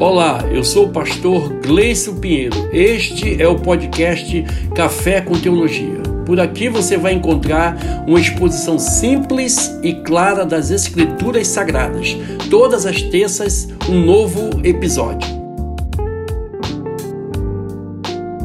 Olá, eu sou o pastor Gleison Pinheiro. Este é o podcast Café com Teologia. Por aqui você vai encontrar uma exposição simples e clara das Escrituras Sagradas. Todas as terças, um novo episódio.